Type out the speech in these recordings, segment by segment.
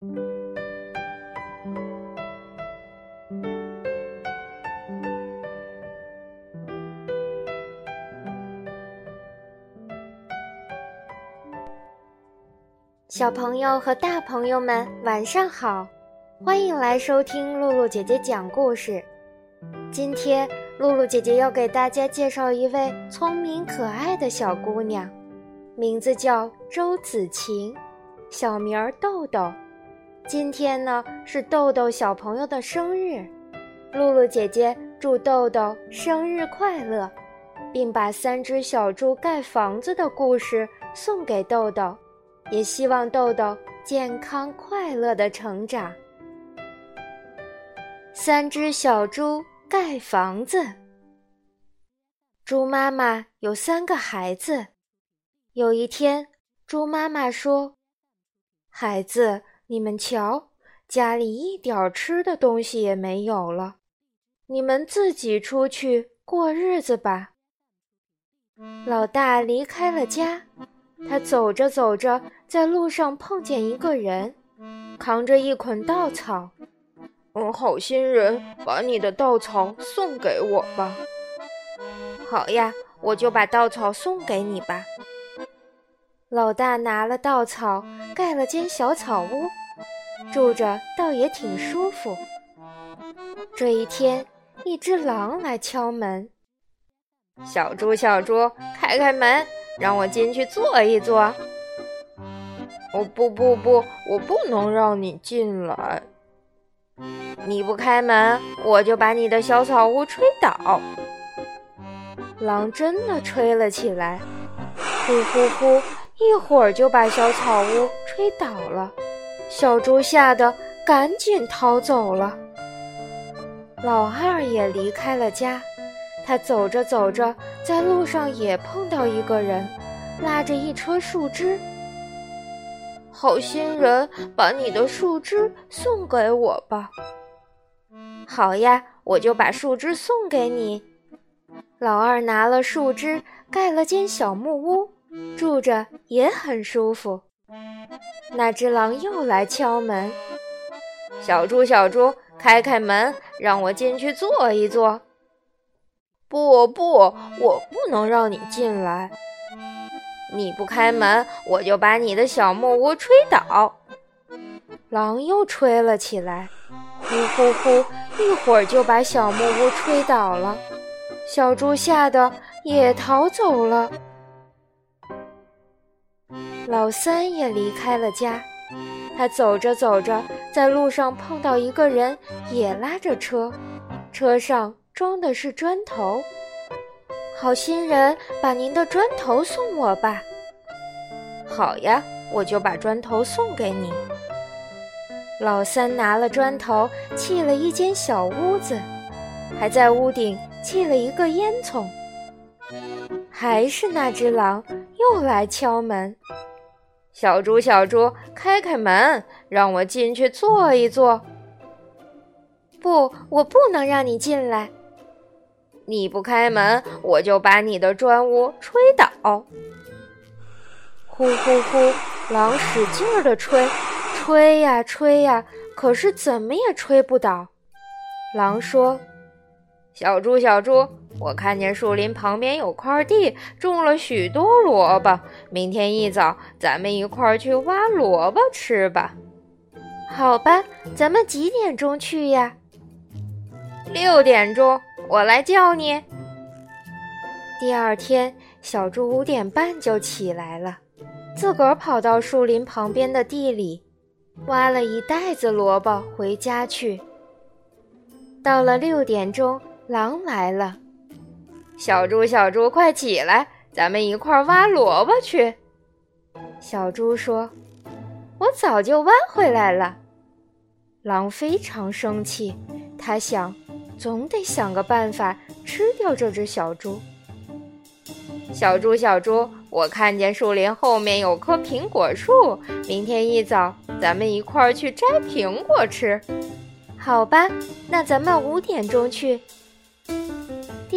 小朋友和大朋友们，晚上好！欢迎来收听露露姐姐讲故事。今天，露露姐姐要给大家介绍一位聪明可爱的小姑娘，名字叫周子晴，小名儿豆豆。今天呢是豆豆小朋友的生日，露露姐姐祝豆豆生日快乐，并把三只小猪盖房子的故事送给豆豆。也希望豆豆健康快乐的成长。三只小猪盖房子。猪妈妈有三个孩子。有一天，猪妈妈说：“孩子，你们瞧，家里一点吃的东西也没有了，你们自己出去过日子吧。”老大离开了家。他走着走着，在路上碰见一个人，扛着一捆稻草。嗯，好心人，把你的稻草送给我吧。好呀，我就把稻草送给你吧。老大拿了稻草，盖了间小草屋，住着倒也挺舒服。这一天，一只狼来敲门。小猪，小猪，开开门。让我进去坐一坐。哦不不不，我不能让你进来。你不开门，我就把你的小草屋吹倒。狼真的吹了起来，呼呼呼，一会儿就把小草屋吹倒了。小猪吓得赶紧逃走了。老二也离开了家。他走着走着，在路上也碰到一个人，拉着一车树枝。好心人，把你的树枝送给我吧。好呀，我就把树枝送给你。老二拿了树枝，盖了间小木屋，住着也很舒服。那只狼又来敲门：“小猪，小猪，开开门，让我进去坐一坐。”不不，我不能让你进来。你不开门，我就把你的小木屋吹倒。狼又吹了起来，呼呼呼，一会儿就把小木屋吹倒了。小猪吓得也逃走了。老三也离开了家，他走着走着，在路上碰到一个人，也拉着车，车上。装的是砖头，好心人，把您的砖头送我吧。好呀，我就把砖头送给你。老三拿了砖头砌了一间小屋子，还在屋顶砌了一个烟囱。还是那只狼又来敲门：“小猪，小猪，开开门，让我进去坐一坐。”不，我不能让你进来。你不开门，我就把你的砖屋吹倒。呼呼呼，狼使劲儿地吹，吹呀吹呀，可是怎么也吹不倒。狼说：“小猪，小猪，我看见树林旁边有块地，种了许多萝卜。明天一早，咱们一块儿去挖萝卜吃吧。”好吧，咱们几点钟去呀？六点钟。我来叫你。第二天，小猪五点半就起来了，自个儿跑到树林旁边的地里，挖了一袋子萝卜回家去。到了六点钟，狼来了。小猪，小猪，快起来，咱们一块儿挖萝卜去。小猪说：“我早就挖回来了。”狼非常生气，他想。总得想个办法吃掉这只小猪。小猪，小猪，我看见树林后面有棵苹果树，明天一早咱们一块儿去摘苹果吃。好吧，那咱们五点钟去。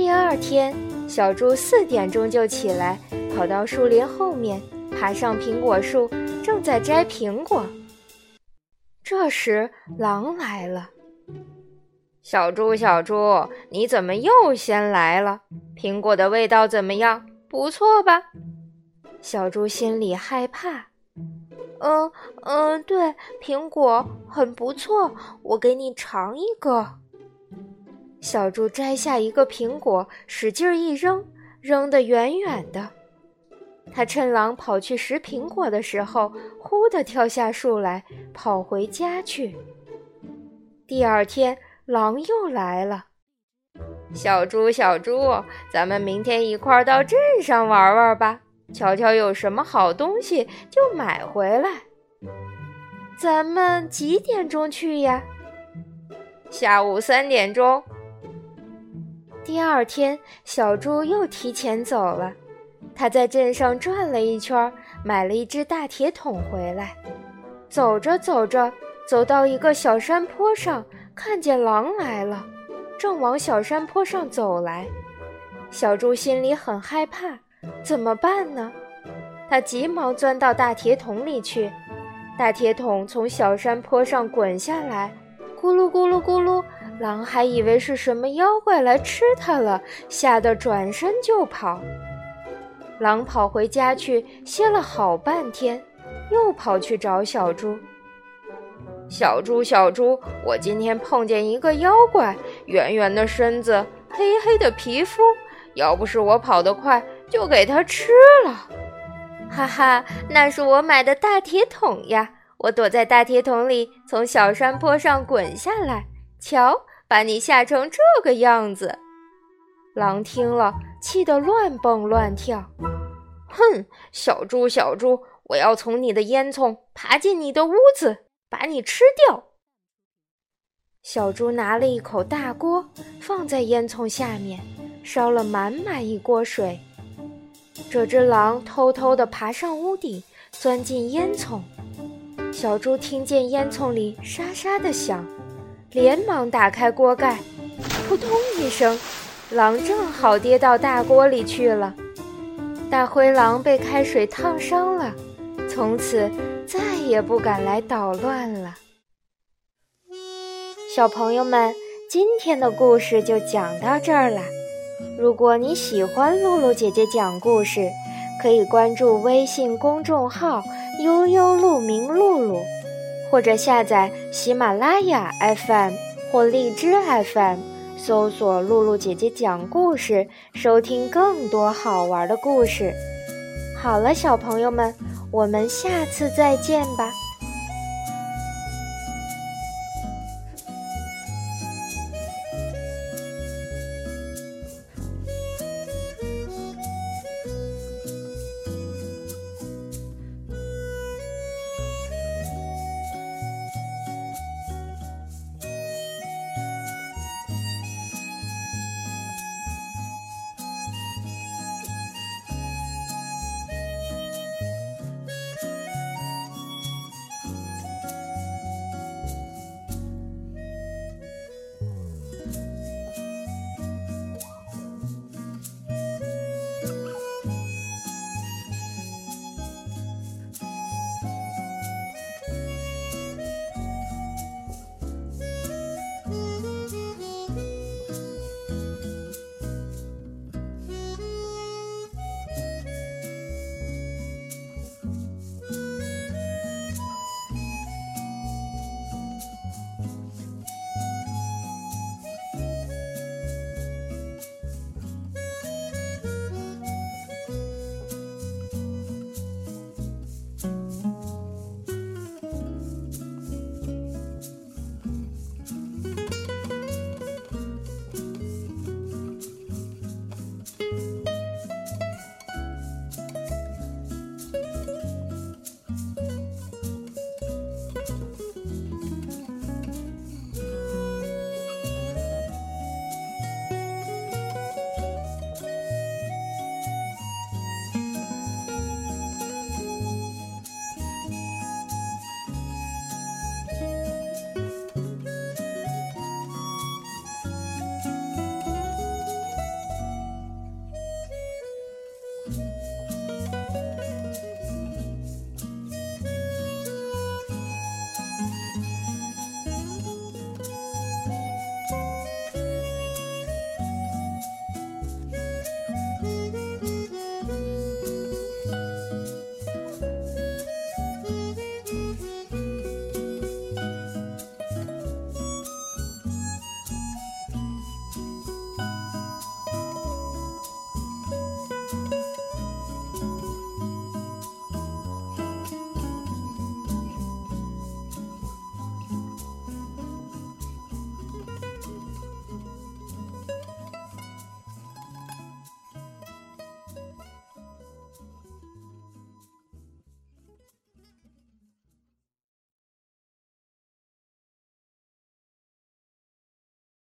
第二天，小猪四点钟就起来，跑到树林后面，爬上苹果树，正在摘苹果。这时，狼来了。小猪，小猪，你怎么又先来了？苹果的味道怎么样？不错吧？小猪心里害怕。嗯嗯，对，苹果很不错，我给你尝一个。小猪摘下一个苹果，使劲一扔，扔得远远的。他趁狼跑去拾苹果的时候，忽地跳下树来，跑回家去。第二天，狼又来了。小猪，小猪，咱们明天一块儿到镇上玩玩吧，瞧瞧有什么好东西就买回来。咱们几点钟去呀？下午三点钟。第二天，小猪又提前走了。他在镇上转了一圈，买了一只大铁桶回来。走着走着，走到一个小山坡上，看见狼来了，正往小山坡上走来。小猪心里很害怕，怎么办呢？他急忙钻到大铁桶里去。大铁桶从小山坡上滚下来，咕噜咕噜咕噜，狼还以为是什么妖怪来吃它了，吓得转身就跑。狼跑回家去歇了好半天，又跑去找小猪。小猪，小猪，我今天碰见一个妖怪，圆圆的身子，黑黑的皮肤，要不是我跑得快，就给它吃了。哈哈，那是我买的大铁桶呀！我躲在大铁桶里，从小山坡上滚下来，瞧，把你吓成这个样子。狼听了，气得乱蹦乱跳。哼，小猪，小猪，我要从你的烟囱爬进你的屋子，把你吃掉。小猪拿了一口大锅，放在烟囱下面，烧了满满一锅水。这只狼偷偷地爬上屋顶，钻进烟囱。小猪听见烟囱里沙沙的响，连忙打开锅盖，扑通一声。狼正好跌到大锅里去了，大灰狼被开水烫伤了，从此再也不敢来捣乱了。小朋友们，今天的故事就讲到这儿了。如果你喜欢露露姐姐讲故事，可以关注微信公众号“悠悠鹿鸣露露”，或者下载喜马拉雅 FM 或荔枝 FM。搜索“露露姐姐讲故事”，收听更多好玩的故事。好了，小朋友们，我们下次再见吧。